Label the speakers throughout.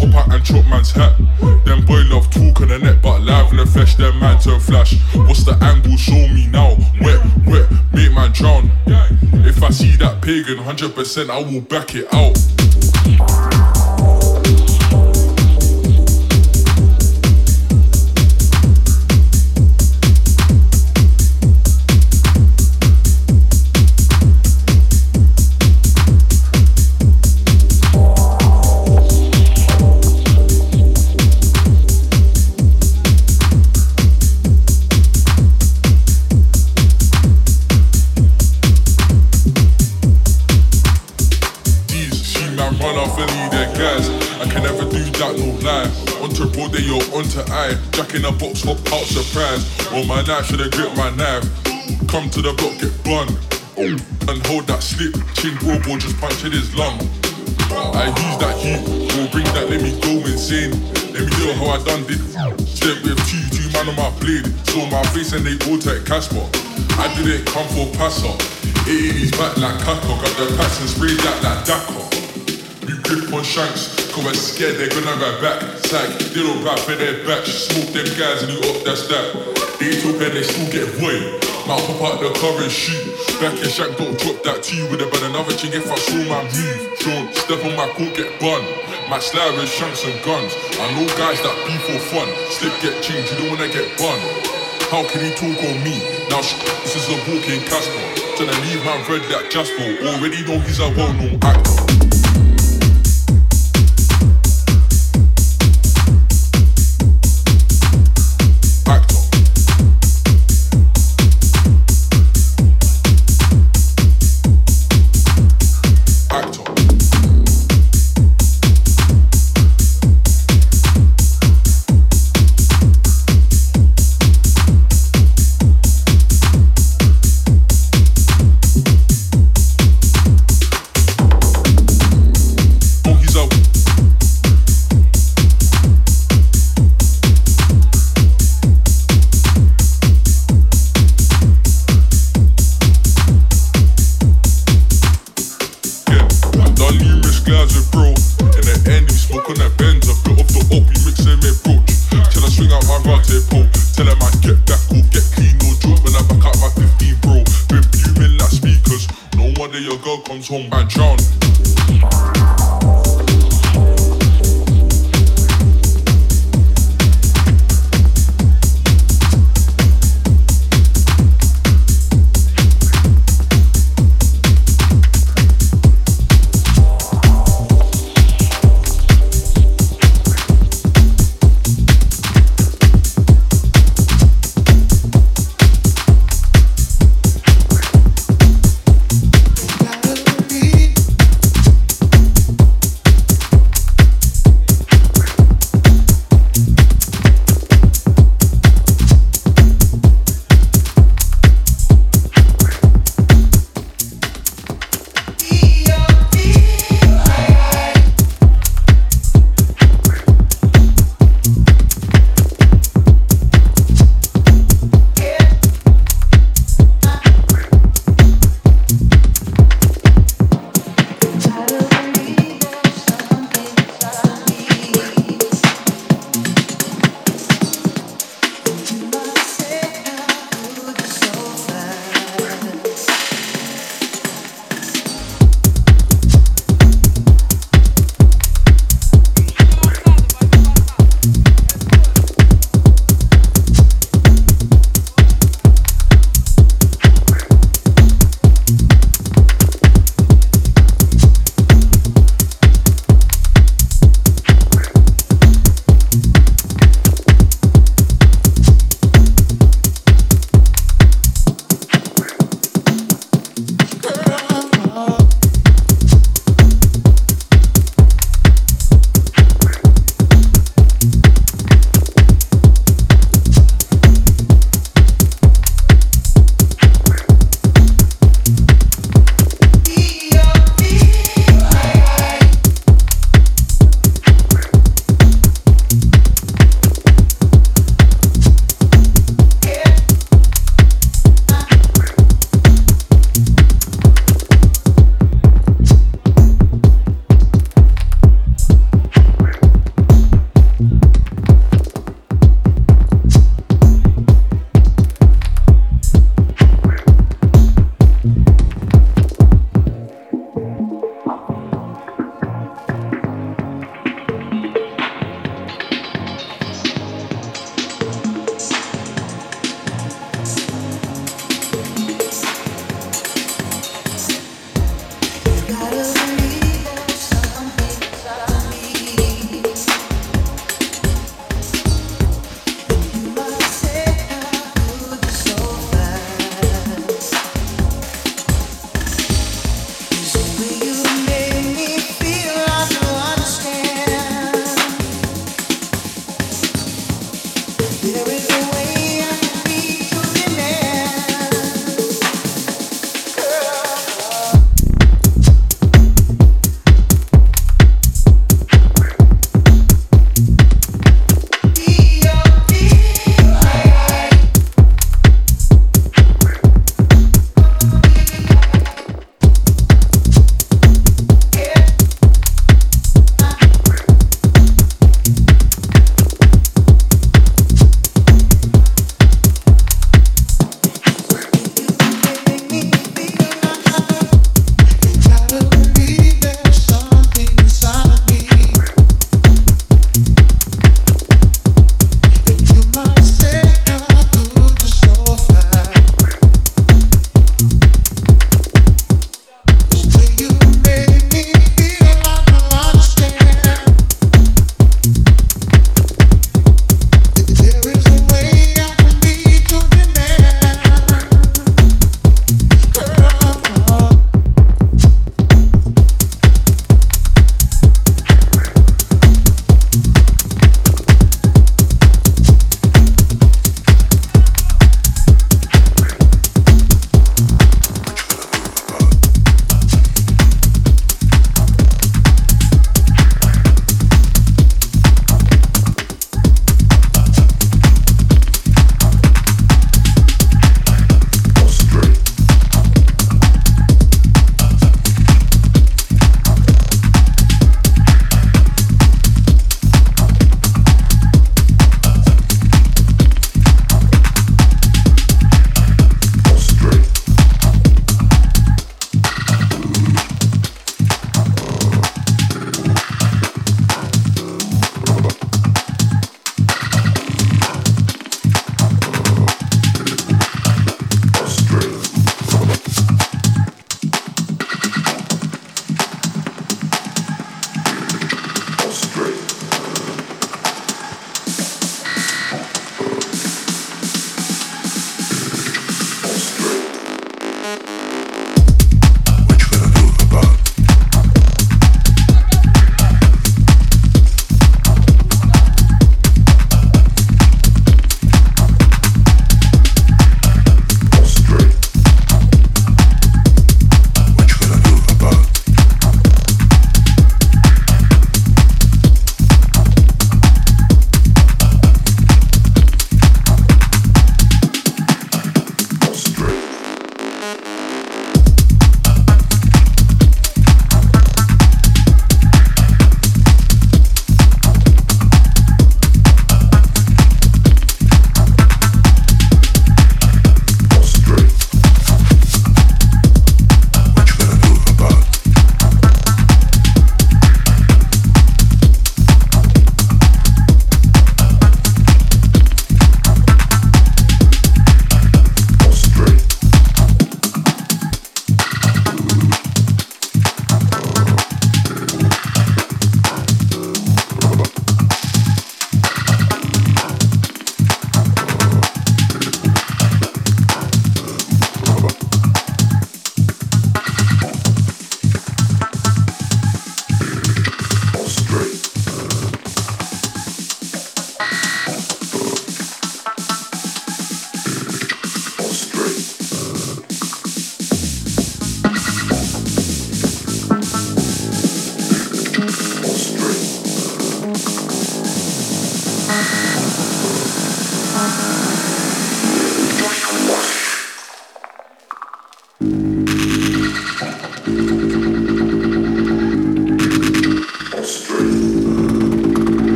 Speaker 1: hop out and chop man's hat. Them boy love talk on the net, but live in the flesh, them man turn flash. What's the angle? Show me now. Wet, wet, make man drown. If I see that pagan, 100% I will back it out. Eye. Jack in a box, hop out surprise. Oh, my knife should have gripped my knife. Come to the block, get bun. And hold that slip. Chin bro, just punctured his lung. I use that heat, will bring that, let me go insane. Let me know how I done did. Step with two, two man on my blade. Saw my face and they all take Casper. I didn't come for passer. It his back like Kaka. Got the packs and sprayed that like Dakar. We grip on shanks, cause we're scared they're gonna go back. Sag, they don't rap for their batch. Smoke them guys and you up, that's that. They talk and they still get void. Might pop out the car and shoot. Back in shack, don't drop that T with it, but another chick if I show my move. Sean, step on my coat, get bun. My slab is shanks and guns. I know guys that be for fun. Slip get changed, you don't wanna get bun. How can he talk on me? Now sh- this is a walking Casper. Tryna leave man red like Jasper. Already know he's a well-known. Actor.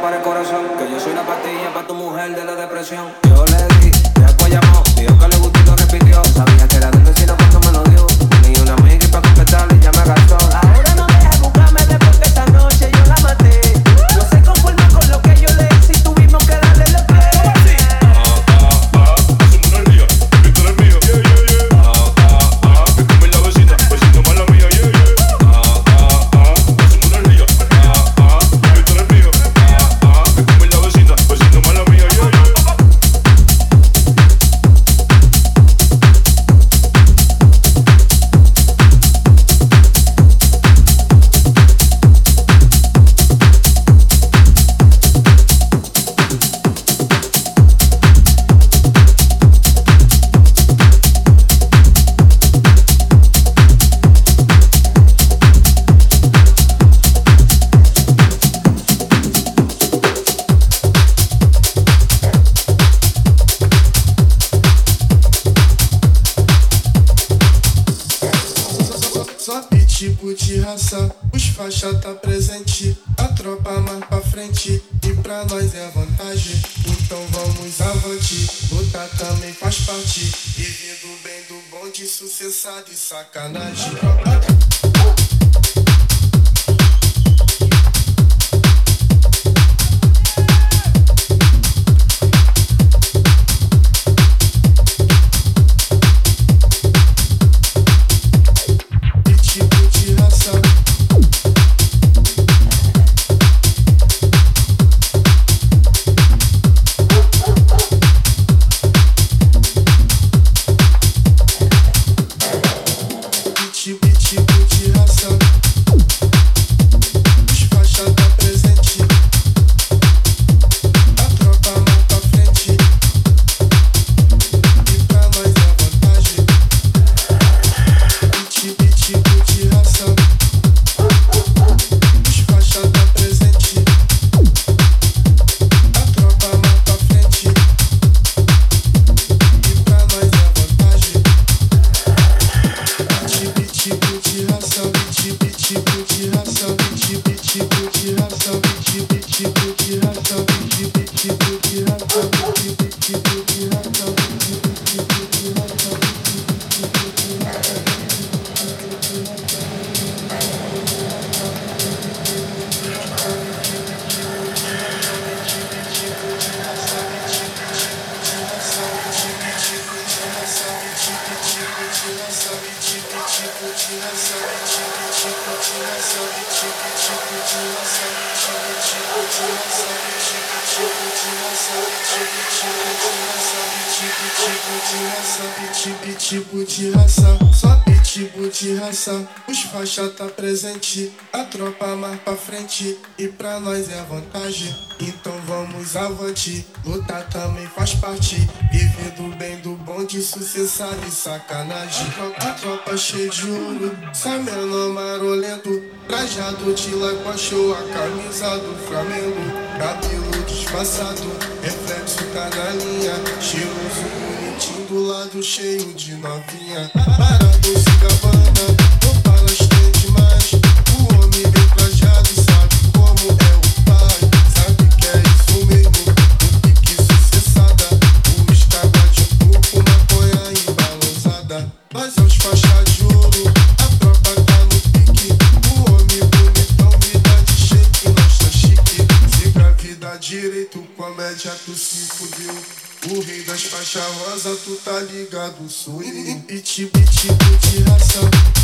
Speaker 2: para el corazón. Que yo soy una pastilla para tu mujer de la depresión. Yo le
Speaker 3: rocha tá presente, a tropa mais pra frente e pra nós é vantagem. Então vamos avante, lutar também faz parte. Viver do bem, do bom, de sucesso e sacanagem. A tropa, tropa cheia de ouro, sai menor marolento. Trajado de show a camisa do Flamengo. Cabelo disfarçado, reflexo tá na linha. Cheiroso, bonitinho, do lado cheio de novinha. Parado, se cavando. Kátia, tu se fudeu. O rei das faixas rosa, tu tá ligado, sou eu.
Speaker 4: Iti, biti, biti.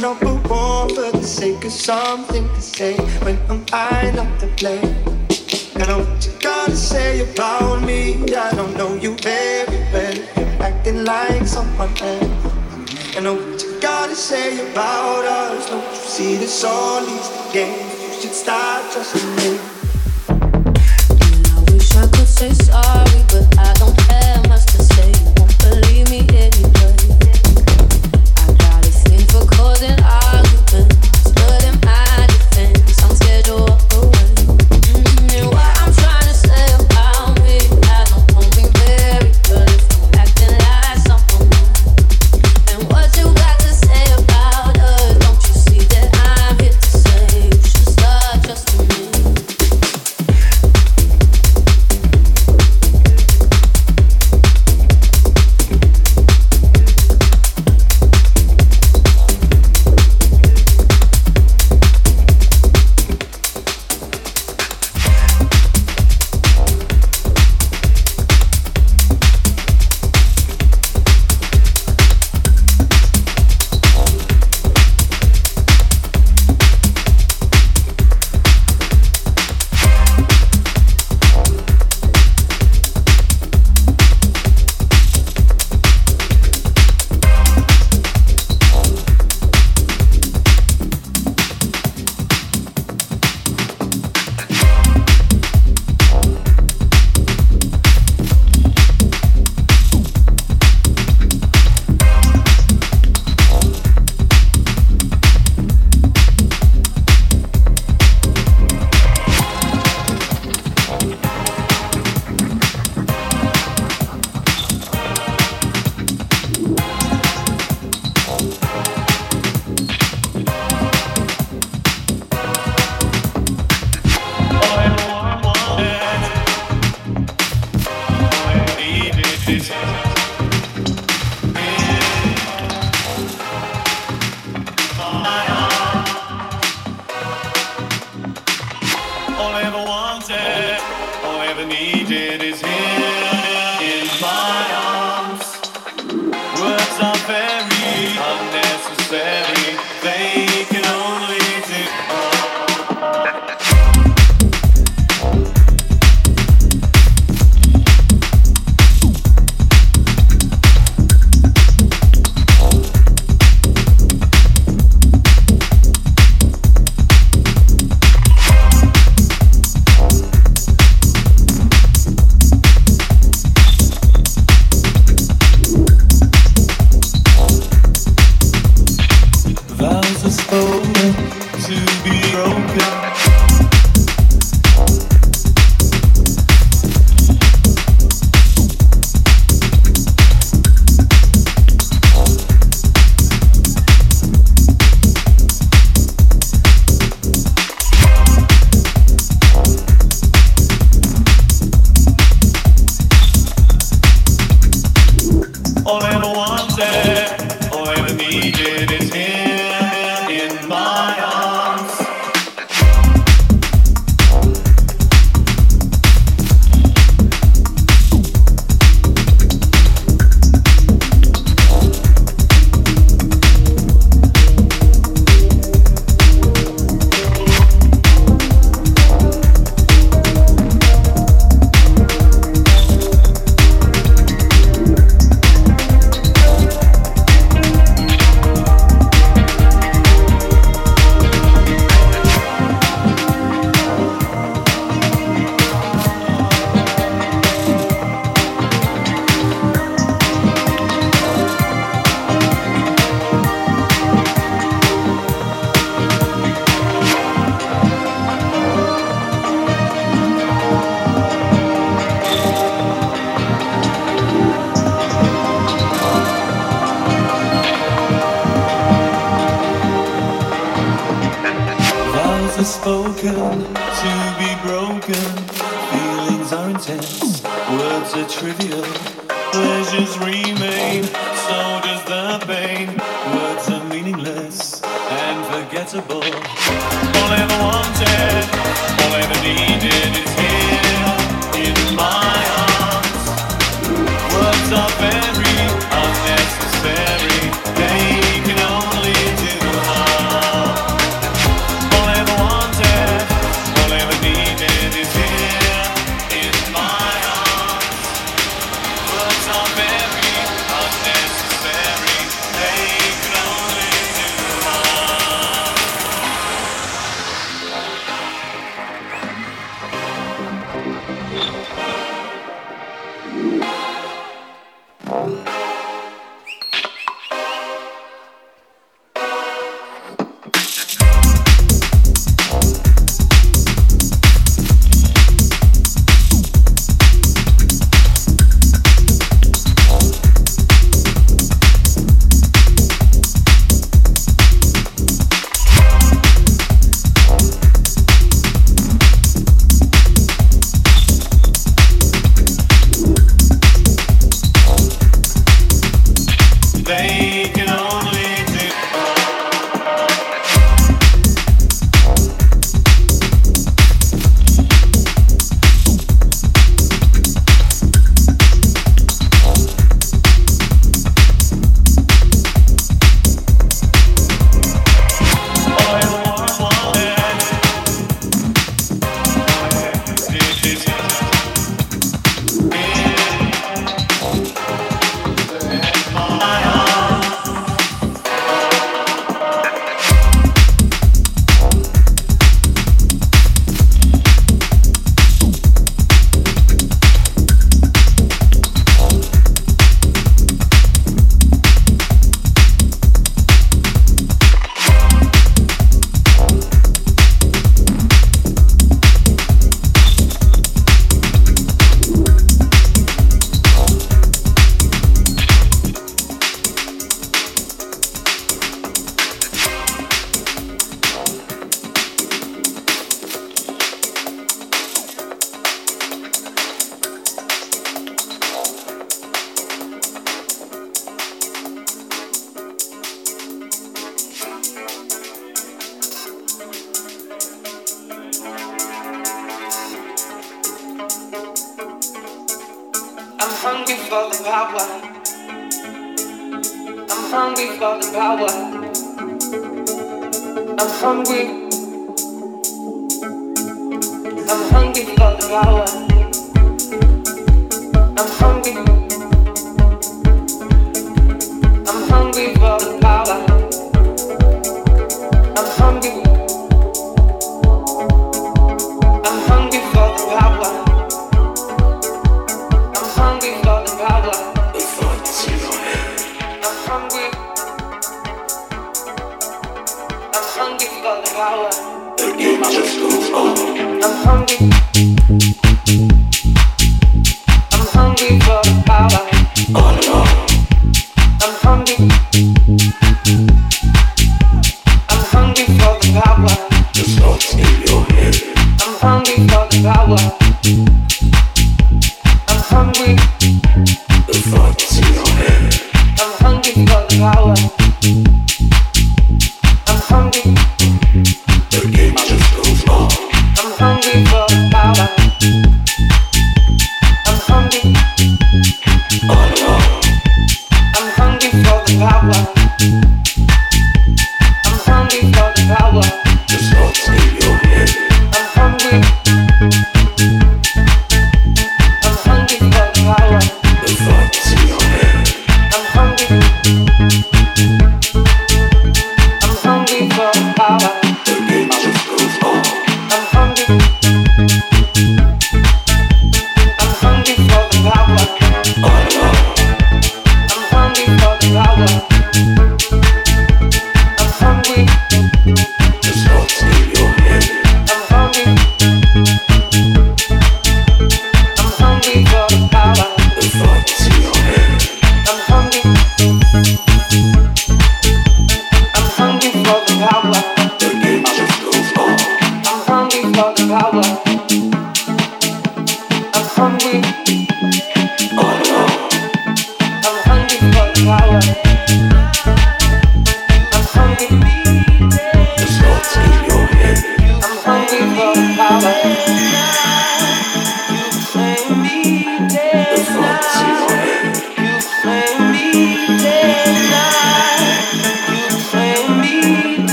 Speaker 4: knocking on the wall for the sake of something to say when I'm I not to And I know what you gotta say about me. I don't know you very well. You're acting like someone else. I know what you gotta say about us. Don't you see this all is the game? You should start trusting me.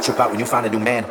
Speaker 5: Trip out when you find a new man.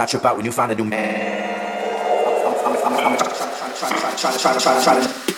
Speaker 5: Not trip out when you find a new man. I'm, I'm, I'm, I'm try, try, try to. About